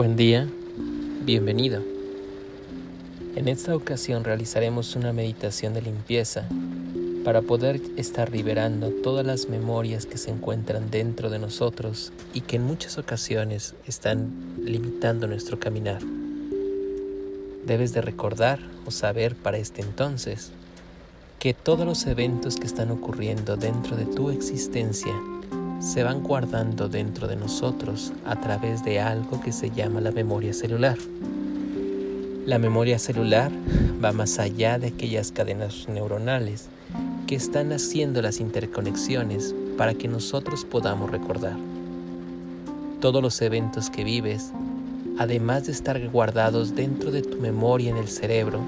Buen día, bienvenido. En esta ocasión realizaremos una meditación de limpieza para poder estar liberando todas las memorias que se encuentran dentro de nosotros y que en muchas ocasiones están limitando nuestro caminar. Debes de recordar o saber para este entonces que todos los eventos que están ocurriendo dentro de tu existencia se van guardando dentro de nosotros a través de algo que se llama la memoria celular. La memoria celular va más allá de aquellas cadenas neuronales que están haciendo las interconexiones para que nosotros podamos recordar. Todos los eventos que vives, además de estar guardados dentro de tu memoria en el cerebro,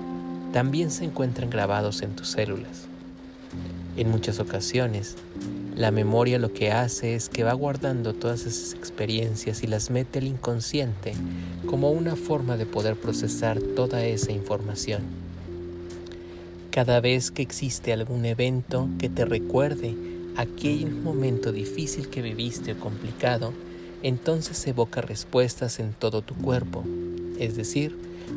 también se encuentran grabados en tus células. En muchas ocasiones, la memoria lo que hace es que va guardando todas esas experiencias y las mete al inconsciente como una forma de poder procesar toda esa información. Cada vez que existe algún evento que te recuerde aquel momento difícil que viviste o complicado, entonces evoca respuestas en todo tu cuerpo. Es decir,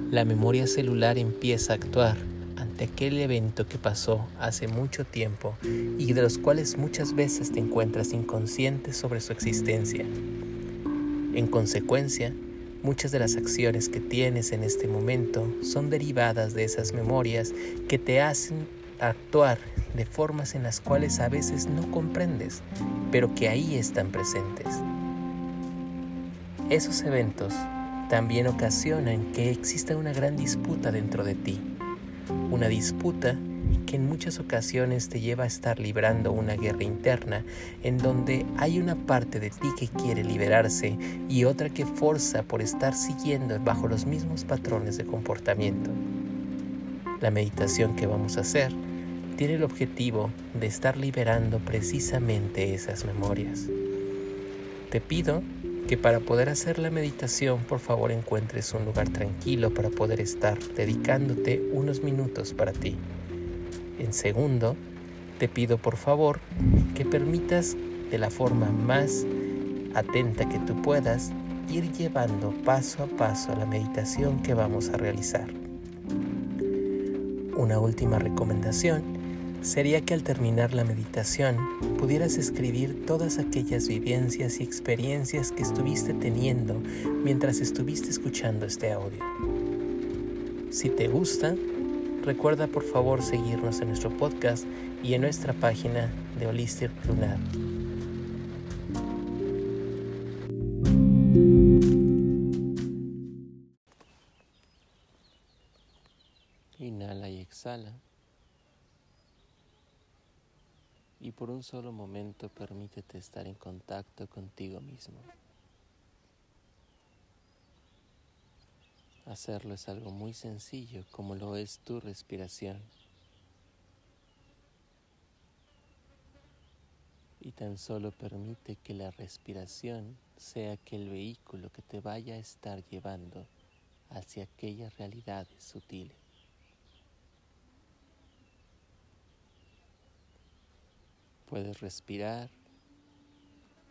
la memoria celular empieza a actuar de aquel evento que pasó hace mucho tiempo y de los cuales muchas veces te encuentras inconsciente sobre su existencia. En consecuencia, muchas de las acciones que tienes en este momento son derivadas de esas memorias que te hacen actuar de formas en las cuales a veces no comprendes, pero que ahí están presentes. Esos eventos también ocasionan que exista una gran disputa dentro de ti una disputa que en muchas ocasiones te lleva a estar librando una guerra interna en donde hay una parte de ti que quiere liberarse y otra que forza por estar siguiendo bajo los mismos patrones de comportamiento. La meditación que vamos a hacer tiene el objetivo de estar liberando precisamente esas memorias. Te pido que para poder hacer la meditación por favor encuentres un lugar tranquilo para poder estar dedicándote unos minutos para ti. En segundo, te pido por favor que permitas de la forma más atenta que tú puedas ir llevando paso a paso la meditación que vamos a realizar. Una última recomendación sería que al terminar la meditación pudieras escribir todas aquellas vivencias y experiencias que estuviste teniendo mientras estuviste escuchando este audio. Si te gusta, recuerda por favor seguirnos en nuestro podcast y en nuestra página de Holistic Lunar. Inhala y exhala. y por un solo momento permítete estar en contacto contigo mismo. Hacerlo es algo muy sencillo como lo es tu respiración. Y tan solo permite que la respiración sea aquel vehículo que te vaya a estar llevando hacia aquellas realidades sutiles. Puedes respirar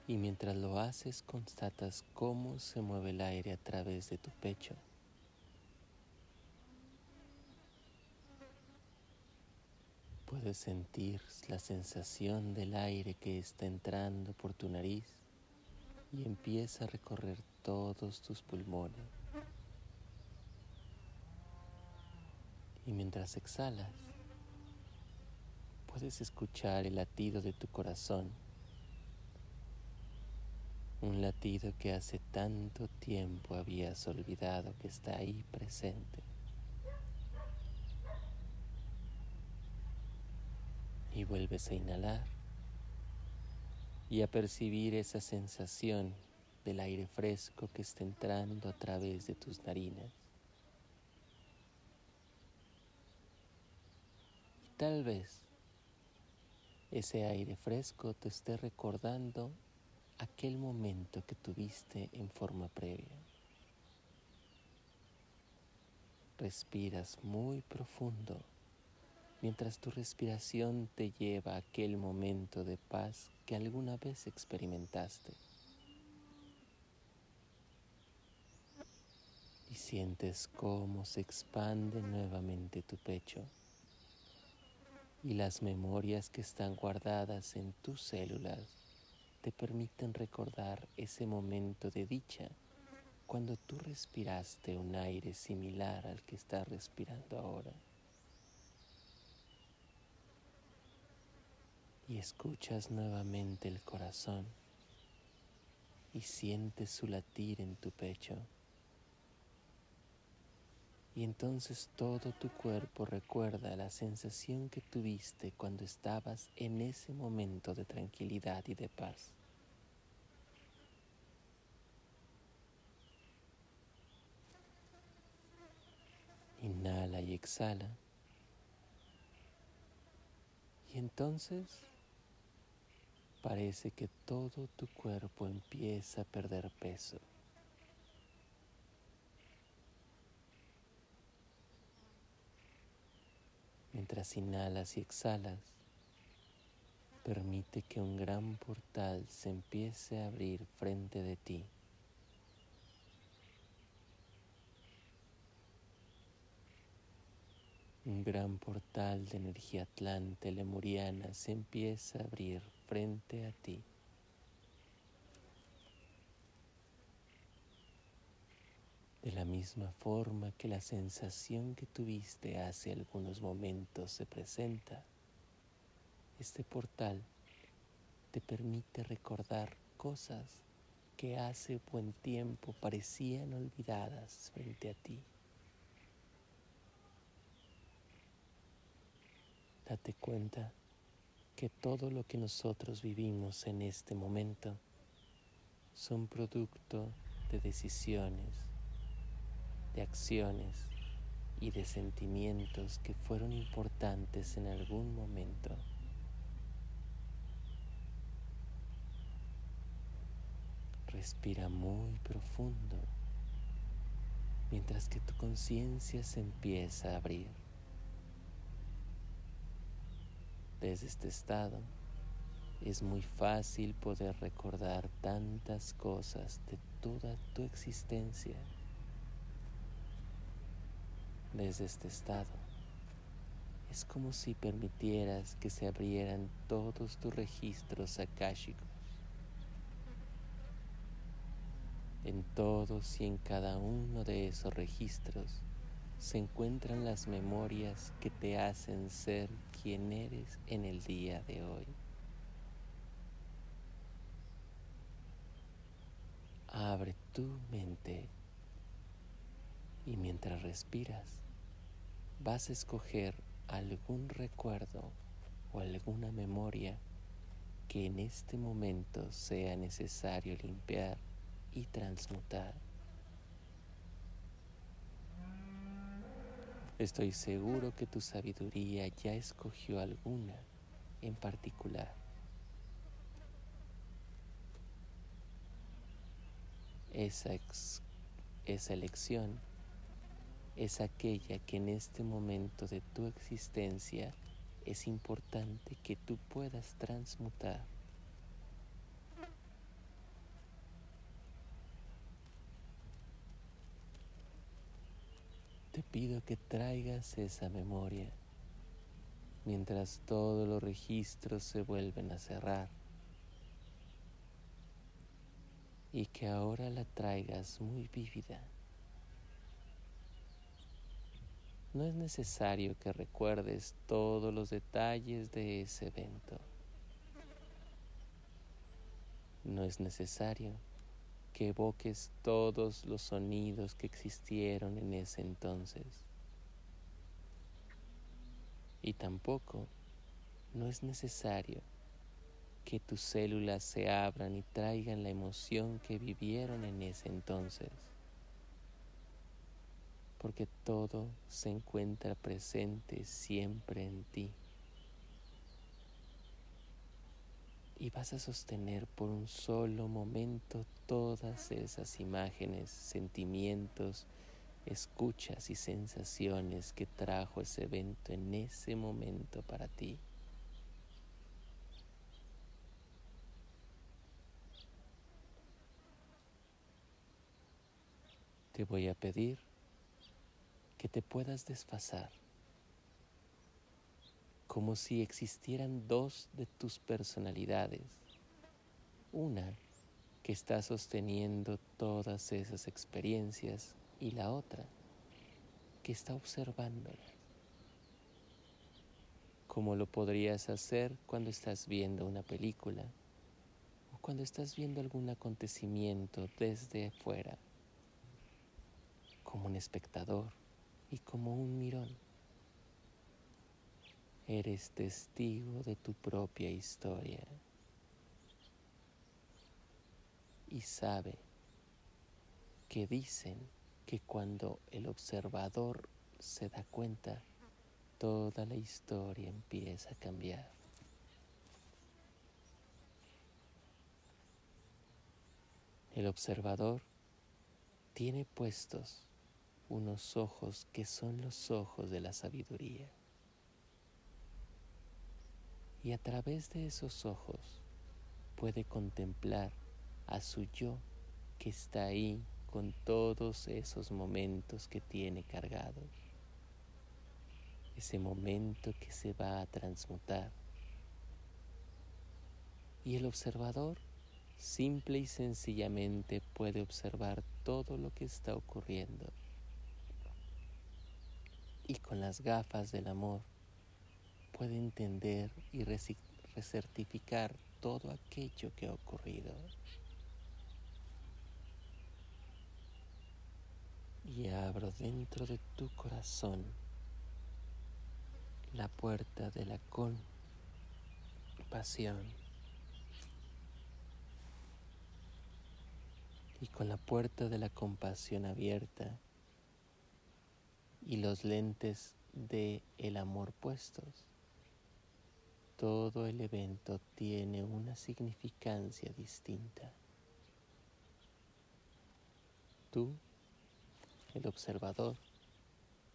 y mientras lo haces constatas cómo se mueve el aire a través de tu pecho. Puedes sentir la sensación del aire que está entrando por tu nariz y empieza a recorrer todos tus pulmones. Y mientras exhalas, puedes escuchar el latido de tu corazón, un latido que hace tanto tiempo habías olvidado que está ahí presente. Y vuelves a inhalar y a percibir esa sensación del aire fresco que está entrando a través de tus narinas. Y tal vez ese aire fresco te esté recordando aquel momento que tuviste en forma previa. Respiras muy profundo mientras tu respiración te lleva a aquel momento de paz que alguna vez experimentaste. y sientes cómo se expande nuevamente tu pecho y las memorias que están guardadas en tus células te permiten recordar ese momento de dicha cuando tú respiraste un aire similar al que estás respirando ahora. Y escuchas nuevamente el corazón y sientes su latir en tu pecho. Y entonces todo tu cuerpo recuerda la sensación que tuviste cuando estabas en ese momento de tranquilidad y de paz. Inhala y exhala. Y entonces parece que todo tu cuerpo empieza a perder peso. Mientras inhalas y exhalas, permite que un gran portal se empiece a abrir frente de ti. Un gran portal de energía atlante lemuriana se empieza a abrir frente a ti. De la misma forma que la sensación que tuviste hace algunos momentos se presenta, este portal te permite recordar cosas que hace buen tiempo parecían olvidadas frente a ti. Date cuenta que todo lo que nosotros vivimos en este momento son producto de decisiones, de acciones y de sentimientos que fueron importantes en algún momento. Respira muy profundo mientras que tu conciencia se empieza a abrir. Desde este estado es muy fácil poder recordar tantas cosas de toda tu existencia desde este estado. Es como si permitieras que se abrieran todos tus registros akáshicos. En todos y en cada uno de esos registros se encuentran las memorias que te hacen ser quien eres en el día de hoy. Abre tu mente y mientras respiras, vas a escoger algún recuerdo o alguna memoria que en este momento sea necesario limpiar y transmutar. Estoy seguro que tu sabiduría ya escogió alguna en particular. Esa, esa elección es aquella que en este momento de tu existencia es importante que tú puedas transmutar. Te pido que traigas esa memoria mientras todos los registros se vuelven a cerrar y que ahora la traigas muy vívida. No es necesario que recuerdes todos los detalles de ese evento. No es necesario que evoques todos los sonidos que existieron en ese entonces. Y tampoco no es necesario que tus células se abran y traigan la emoción que vivieron en ese entonces porque todo se encuentra presente siempre en ti. Y vas a sostener por un solo momento todas esas imágenes, sentimientos, escuchas y sensaciones que trajo ese evento en ese momento para ti. Te voy a pedir que te puedas desfasar, como si existieran dos de tus personalidades, una que está sosteniendo todas esas experiencias y la otra que está observándolas, como lo podrías hacer cuando estás viendo una película o cuando estás viendo algún acontecimiento desde fuera, como un espectador y como un mirón. Eres testigo de tu propia historia y sabe que dicen que cuando el observador se da cuenta, toda la historia empieza a cambiar. El observador tiene puestos unos ojos que son los ojos de la sabiduría. Y a través de esos ojos puede contemplar a su yo que está ahí con todos esos momentos que tiene cargados. Ese momento que se va a transmutar. Y el observador simple y sencillamente puede observar todo lo que está ocurriendo. Y con las gafas del amor puede entender y recertificar todo aquello que ha ocurrido. y abro dentro de tu corazón la puerta de la compasión. Y con la puerta de la compasión abierta y los lentes de el amor puestos, todo el evento tiene una significancia distinta. Tú el observador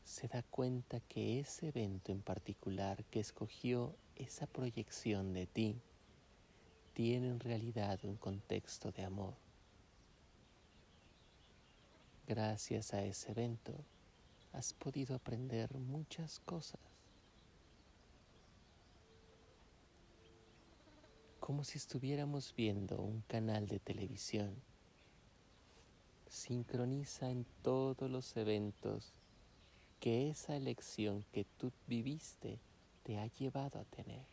se da cuenta que ese evento en particular que escogió esa proyección de ti tiene en realidad un contexto de amor. Gracias a ese evento has podido aprender muchas cosas. Como si estuviéramos viendo un canal de televisión sincroniza en todos los eventos que esa elección que tú viviste te ha llevado a tener.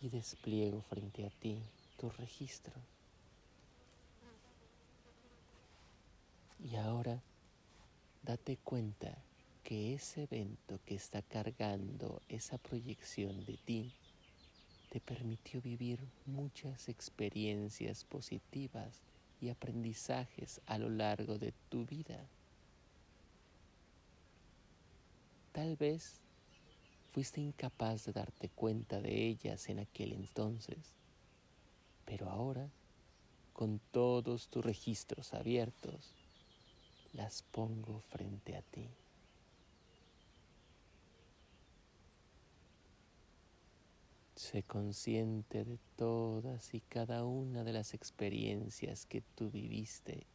Y despliego frente a ti tu registro. Y ahora date cuenta que ese evento que está cargando esa proyección de ti te permitió vivir muchas experiencias positivas y aprendizajes a lo largo de tu vida. Tal vez fuiste incapaz de darte cuenta de ellas en aquel entonces, pero ahora, con todos tus registros abiertos, las pongo frente a ti. Sé consciente de todas y cada una de las experiencias que tú viviste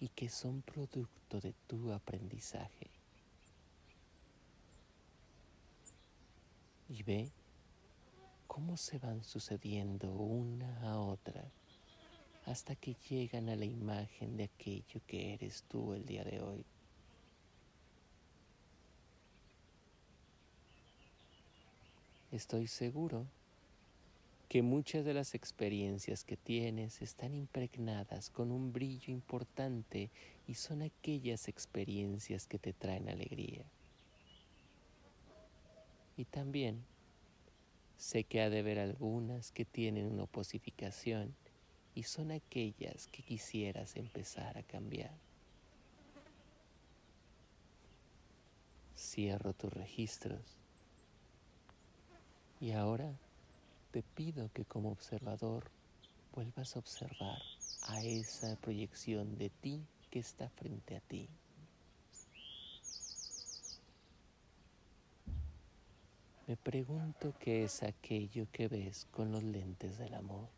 y que son producto de tu aprendizaje. Y ve cómo se van sucediendo una a otra hasta que llegan a la imagen de aquello que eres tú el día de hoy. Estoy seguro que muchas de las experiencias que tienes están impregnadas con un brillo importante y son aquellas experiencias que te traen alegría. Y también sé que ha de haber algunas que tienen una oposificación y son aquellas que quisieras empezar a cambiar. Cierro tus registros y ahora te pido que como observador vuelvas a observar a esa proyección de ti que está frente a ti. Me pregunto qué es aquello que ves con los lentes del amor.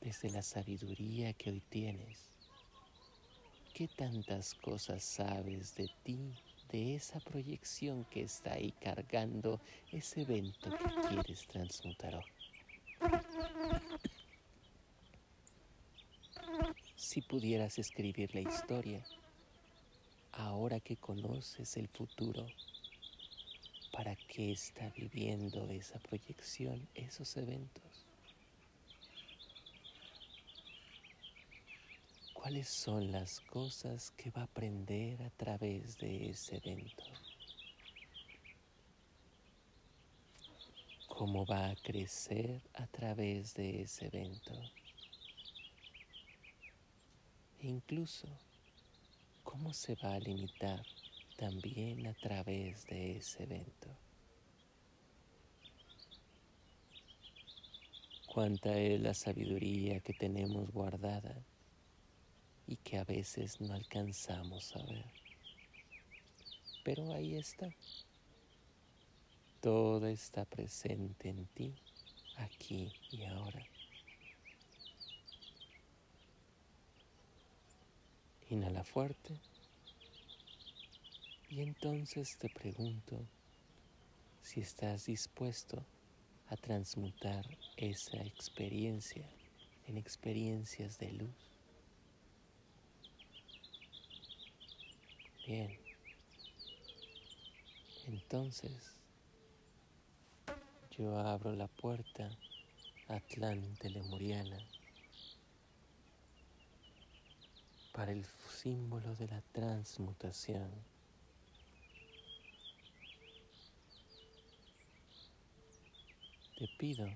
Desde la sabiduría que hoy tienes, ¿qué tantas cosas sabes de ti, de esa proyección que está ahí cargando ese evento que quieres transmutar hoy? Si pudieras escribir la historia, ahora que conoces el futuro, ¿para qué está viviendo esa proyección, esos eventos? ¿Cuáles son las cosas que va a aprender a través de ese evento? ¿Cómo va a crecer a través de ese evento? E incluso, ¿cómo se va a limitar también a través de ese evento? Cuánta es la sabiduría que tenemos guardada y que a veces no alcanzamos a ver. Pero ahí está. Todo está presente en ti, aquí y ahora. Inhala fuerte. Y entonces te pregunto si estás dispuesto a transmutar esa experiencia en experiencias de luz. Bien. Entonces, yo abro la puerta Atlante Lemuriana para el símbolo de la transmutación. Te pido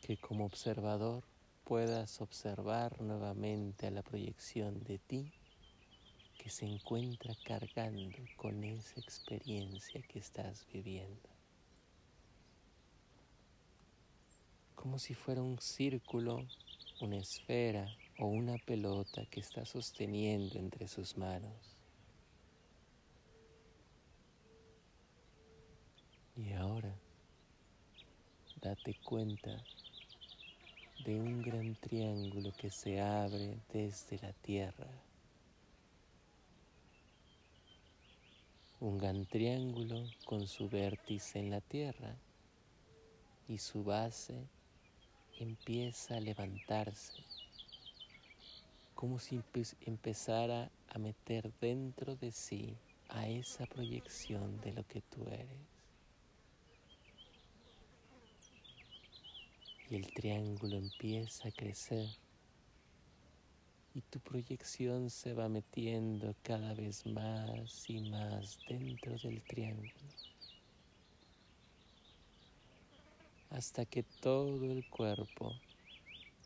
que como observador puedas observar nuevamente a la proyección de ti que se encuentra cargando con esa experiencia que estás viviendo. Como si fuera un círculo, una esfera o una pelota que está sosteniendo entre sus manos. Y ahora, date cuenta de un gran triángulo que se abre desde la tierra. Un gran triángulo con su vértice en la tierra y su base empieza a levantarse, como si empezara a meter dentro de sí a esa proyección de lo que tú eres. Y el triángulo empieza a crecer y tu proyección se va metiendo cada vez más y más dentro del triángulo hasta que todo el cuerpo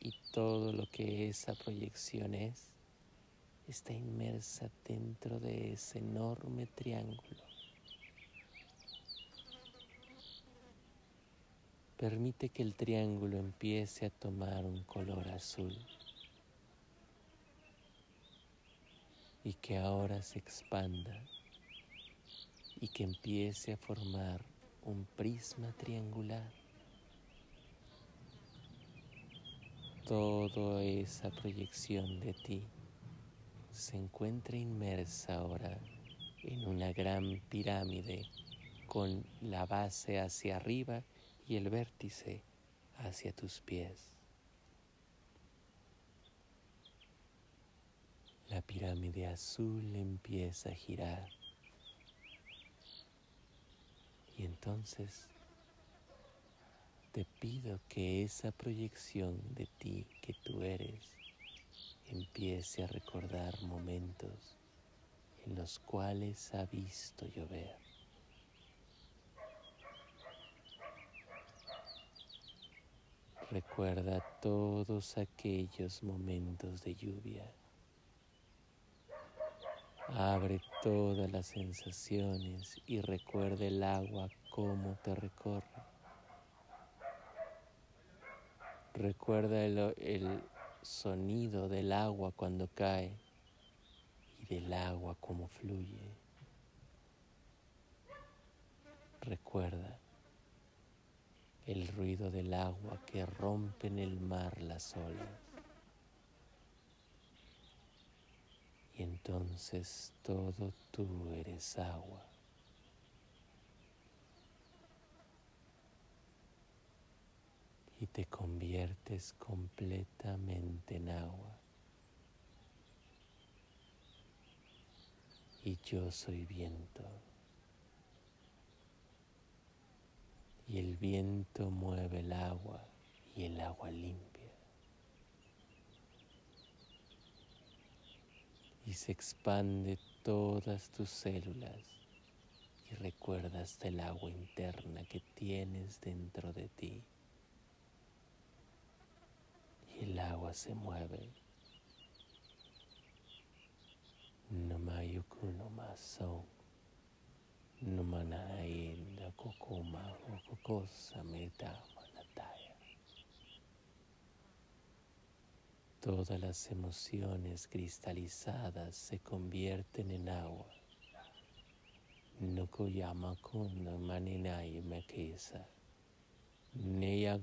y todo lo que esa proyección es está inmersa dentro de ese enorme triángulo. Permite que el triángulo empiece a tomar un color azul. Y que ahora se expanda y que empiece a formar un prisma triangular. Toda esa proyección de ti se encuentra inmersa ahora en una gran pirámide con la base hacia arriba y el vértice hacia tus pies. La pirámide azul empieza a girar. Y entonces te pido que esa proyección de ti que tú eres empiece a recordar momentos en los cuales ha visto llover. Recuerda todos aquellos momentos de lluvia Abre todas las sensaciones y recuerda el agua cómo te recorre. Recuerda el, sonido del agua cuando cae y del agua cómo fluye. Recuerda el ruido del agua que rompe en el mar las olas. Entonces todo tú eres agua. Y te conviertes completamente en agua. Y yo soy viento. y el viento mueve el agua y el agua limpia. Y se expande todas tus células y recuerdas del agua interna que tienes dentro de ti. Y el agua se mueve. No mayukuno más son. Numanainda Kokuma Kokosa Manataya. Todas las emociones cristalizadas se convierten en agua. Nukuyama Kuna Maninai Mekesa. Neya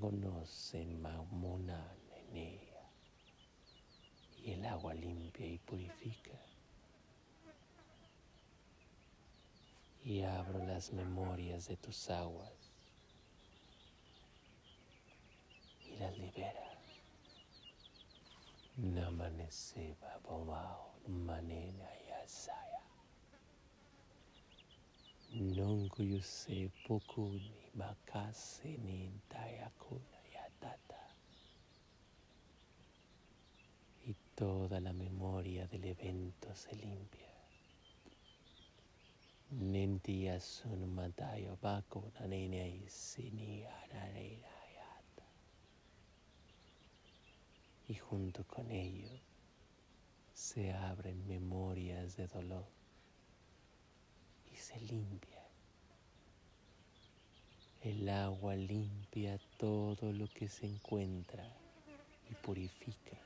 en Mamuna Nenea. Y el agua limpia y purifica. y abro las memorias de tus aguas y las libera. Namaneseba bomao manena yasaya. Nungu yuse pukuni makase nintayakuna yatata. Y toda la memoria del evento se limpia. Nintiya sunumatayo bako nanene sini. Y junto con ello se abren memorias de dolor y se limpia. El agua limpia todo lo que se encuentra y purifica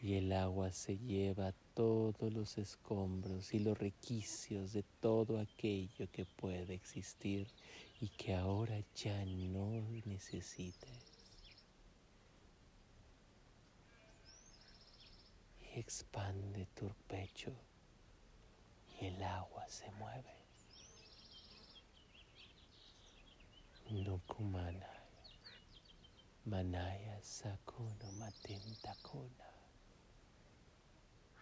y el agua se lleva todos los escombros y los requicios de todo aquello que puede existir y que ahora ya no necesite. Expande tu pecho y el agua se mueve. Nukumana, Manaya Sakuna Matentakuna.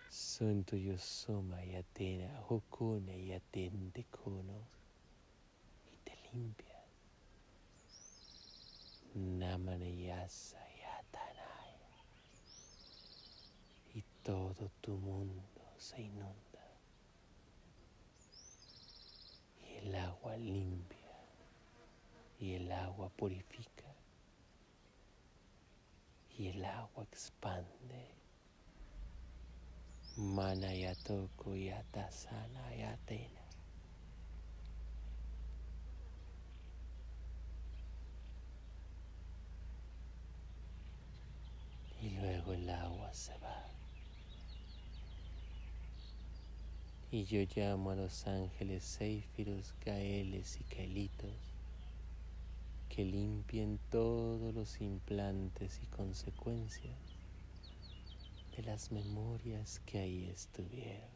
Sunto Yosoma Yatena Hokuna Yatende Kuno y te limpias. Namanayasa Yatanaya y todo tu mundo se inunda y el agua limpia y el agua purifica y el agua expande Manayatoku yatasana yatena. Y luego el agua se va. Y yo llamo a los ángeles Seifiros, Gaeles y Caelitos que limpien todos los implantes y consecuencias de las memorias que ahí estuvieron.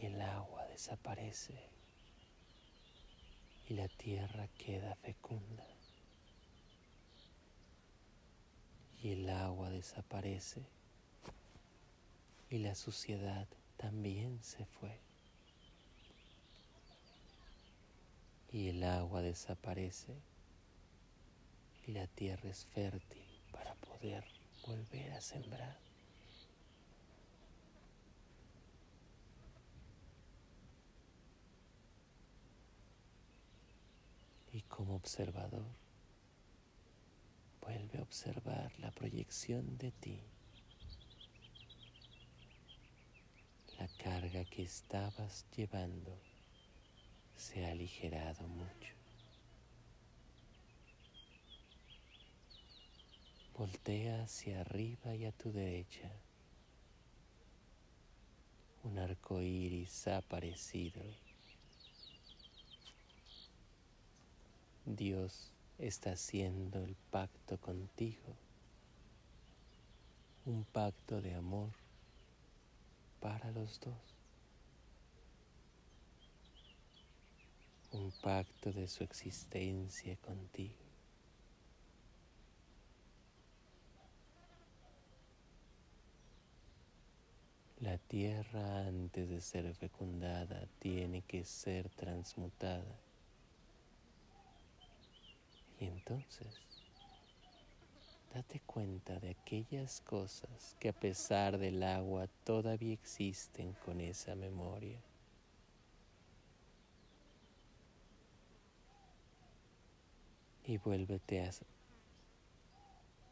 Y el agua desaparece y la tierra queda fecunda. Y el agua desaparece y la suciedad también se fue. Y el agua desaparece y la tierra es fértil para poder volver a sembrar. Y como observador, vuelve a observar la proyección de ti, la carga que estabas llevando se ha aligerado mucho. Voltea hacia arriba y a tu derecha. un arco iris ha aparecido. Dios está haciendo el pacto contigo, un pacto de amor para los dos, un pacto de su existencia contigo. La tierra antes de ser fecundada tiene que ser transmutada. Y entonces, date cuenta de aquellas cosas que a pesar del agua todavía existen con esa memoria. Y vuélvete a,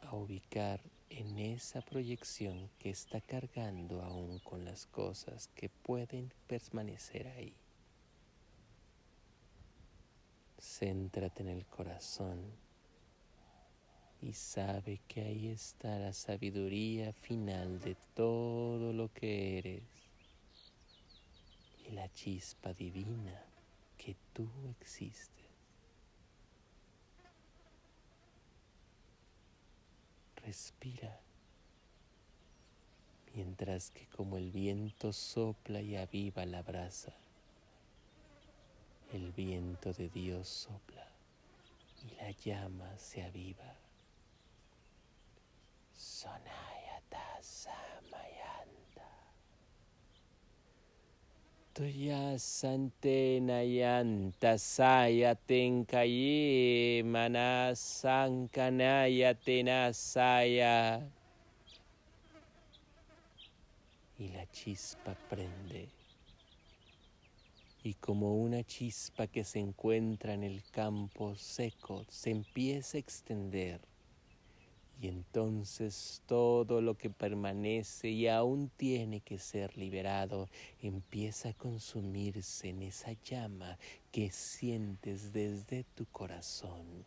a ubicar en esa proyección que está cargando aún con las cosas que pueden permanecer ahí. Céntrate en el corazón y sabe que ahí está la sabiduría final de todo lo que eres y la chispa divina que tú existes. respira, mientras que como el viento sopla y aviva la brasa, el viento de Dios sopla y la llama se aviva. Sonayata Samayanta. Tuya sante nayanta saya tenkaye manasankanaya tenasaya. Y la chispa prende. Y como una chispa que se encuentra en el campo seco, se empieza a extender y entonces todo lo que permanece y aún tiene que ser liberado empieza a consumirse en esa llama que sientes desde tu corazón.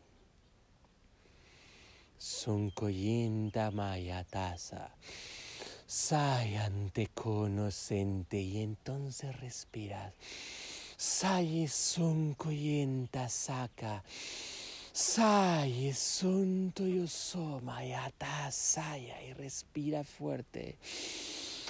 Sunkoyinda mayatasa. Sayante conocente y entonces respiras. Sayi sunkoyinda saka. Sai, sunto yo mayata saya y respira fuerte.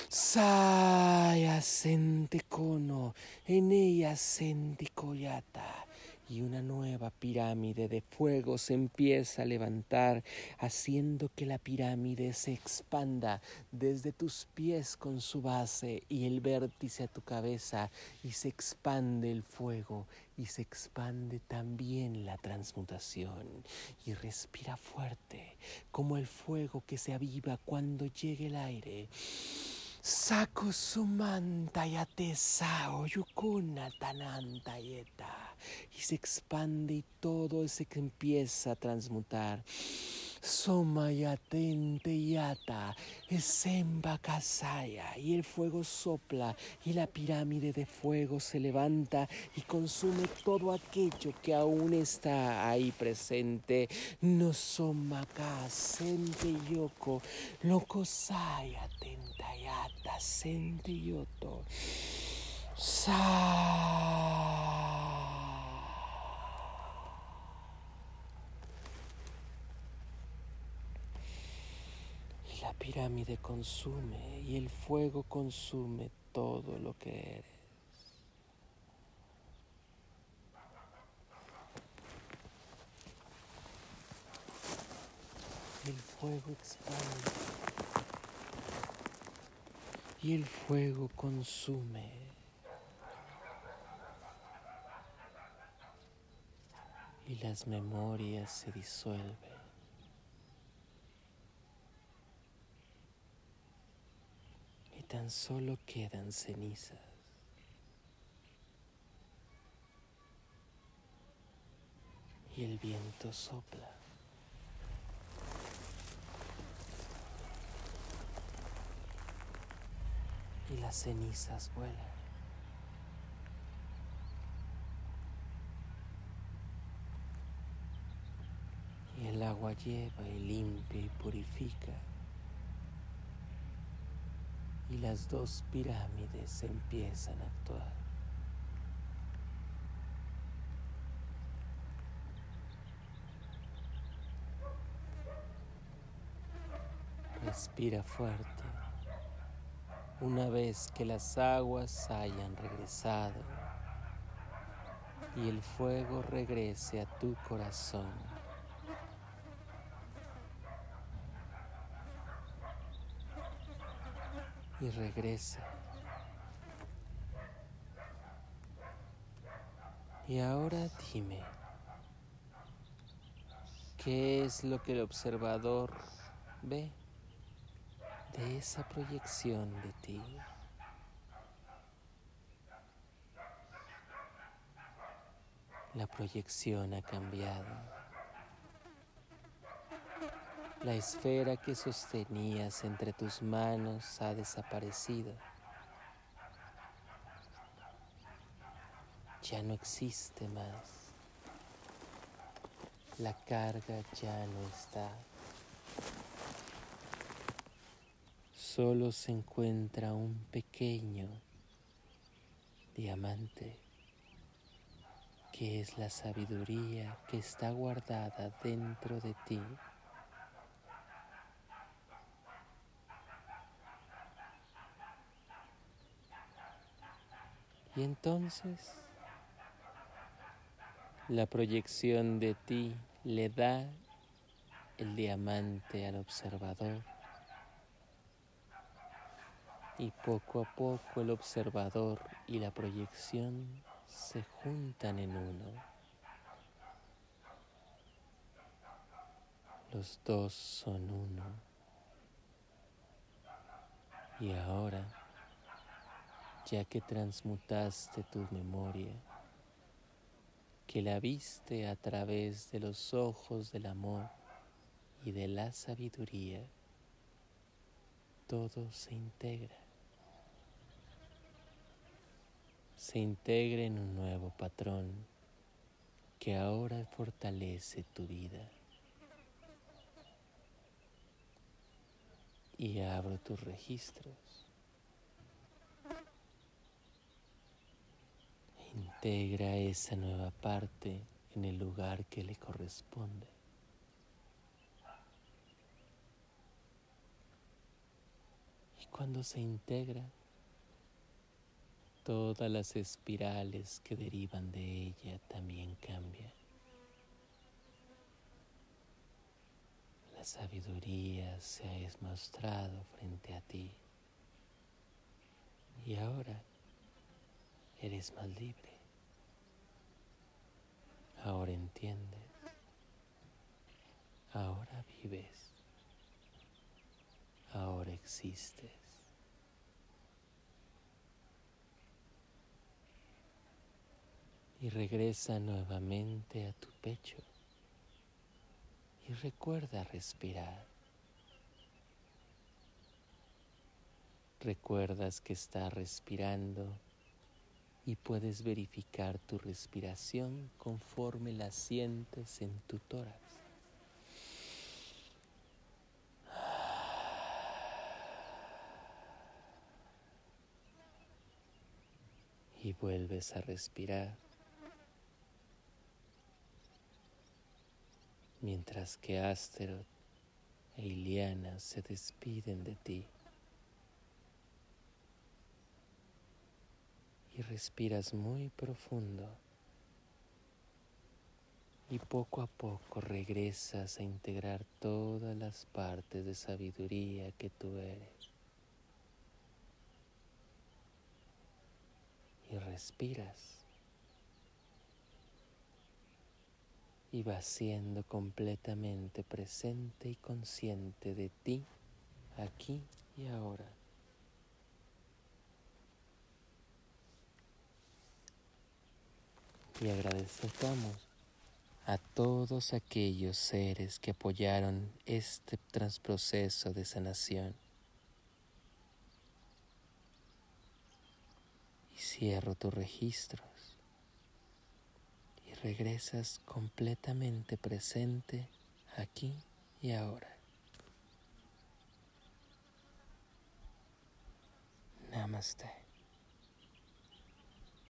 Saya sente cono, en ella sente coyata y una nueva pirámide de fuego se empieza a levantar, haciendo que la pirámide se expanda desde tus pies con su base y el vértice a tu cabeza, y se expande el fuego y se expande también la transmutación. Y respira fuerte, como el fuego que se aviva cuando llegue el aire. Saco sumanta yatesa yukuna tananta yeta. Y se expande y todo que empieza a transmutar. Soma yatente yata, esemba kasaya, y el fuego sopla, y la pirámide de fuego se levanta y consume todo aquello que aún está ahí presente. No soma kasente yoko, loco saya yoto. Sa. La pirámide consume y el fuego consume todo lo que eres. El fuego expande y el fuego consume. Y las memorias se disuelven. tan solo quedan cenizas. Y el viento sopla. Las cenizas vuelan. Y el agua lleva y limpia y purifica y las dos pirámides empiezan a actuar. Respira fuerte. Una vez que las aguas hayan regresado y el fuego regrese a tu corazón. Y regresa. Y ahora dime, ¿qué es lo que el observador ve de esa proyección de ti? La proyección ha cambiado. La esfera que sostenías entre tus manos ha desaparecido. Ya no existe más. La carga ya no está. Solo se encuentra un pequeño diamante que es la sabiduría que está guardada dentro de ti. Y entonces la proyección de ti le da el diamante al observador. Y poco a poco el observador y la proyección se juntan en uno. Los dos son uno. Y ahora, ya que transmutaste tu memoria, que la viste a través de los ojos del amor y de la sabiduría, todo se integra. Se integre en un nuevo patrón que ahora fortalece tu vida. Y abro tus registros. Integra esa nueva parte en el lugar que le corresponde. Y cuando se integra, todas las espirales que derivan de ella también cambian. La sabiduría se ha mostrado frente a ti y ahora eres más libre. Ahora entiendes. Ahora vives. Ahora existes. Y regresa nuevamente a tu pecho y recuerda respirar. Recuerdas que estás respirando y puedes verificar tu respiración conforme la sientes en tu tórax. Y vuelves a respirar. Mientras que Asteroth e Iliana se despiden de ti. Y respiras muy profundo y poco a poco regresas a integrar todas las partes de sabiduría que tú eres. Y respiras y vas siendo completamente presente y consciente de ti aquí y ahora. Y agradecemos a todos aquellos seres que apoyaron este transproceso de sanación. Y cierro tus registros regresas completamente presente aquí y ahora. Namaste.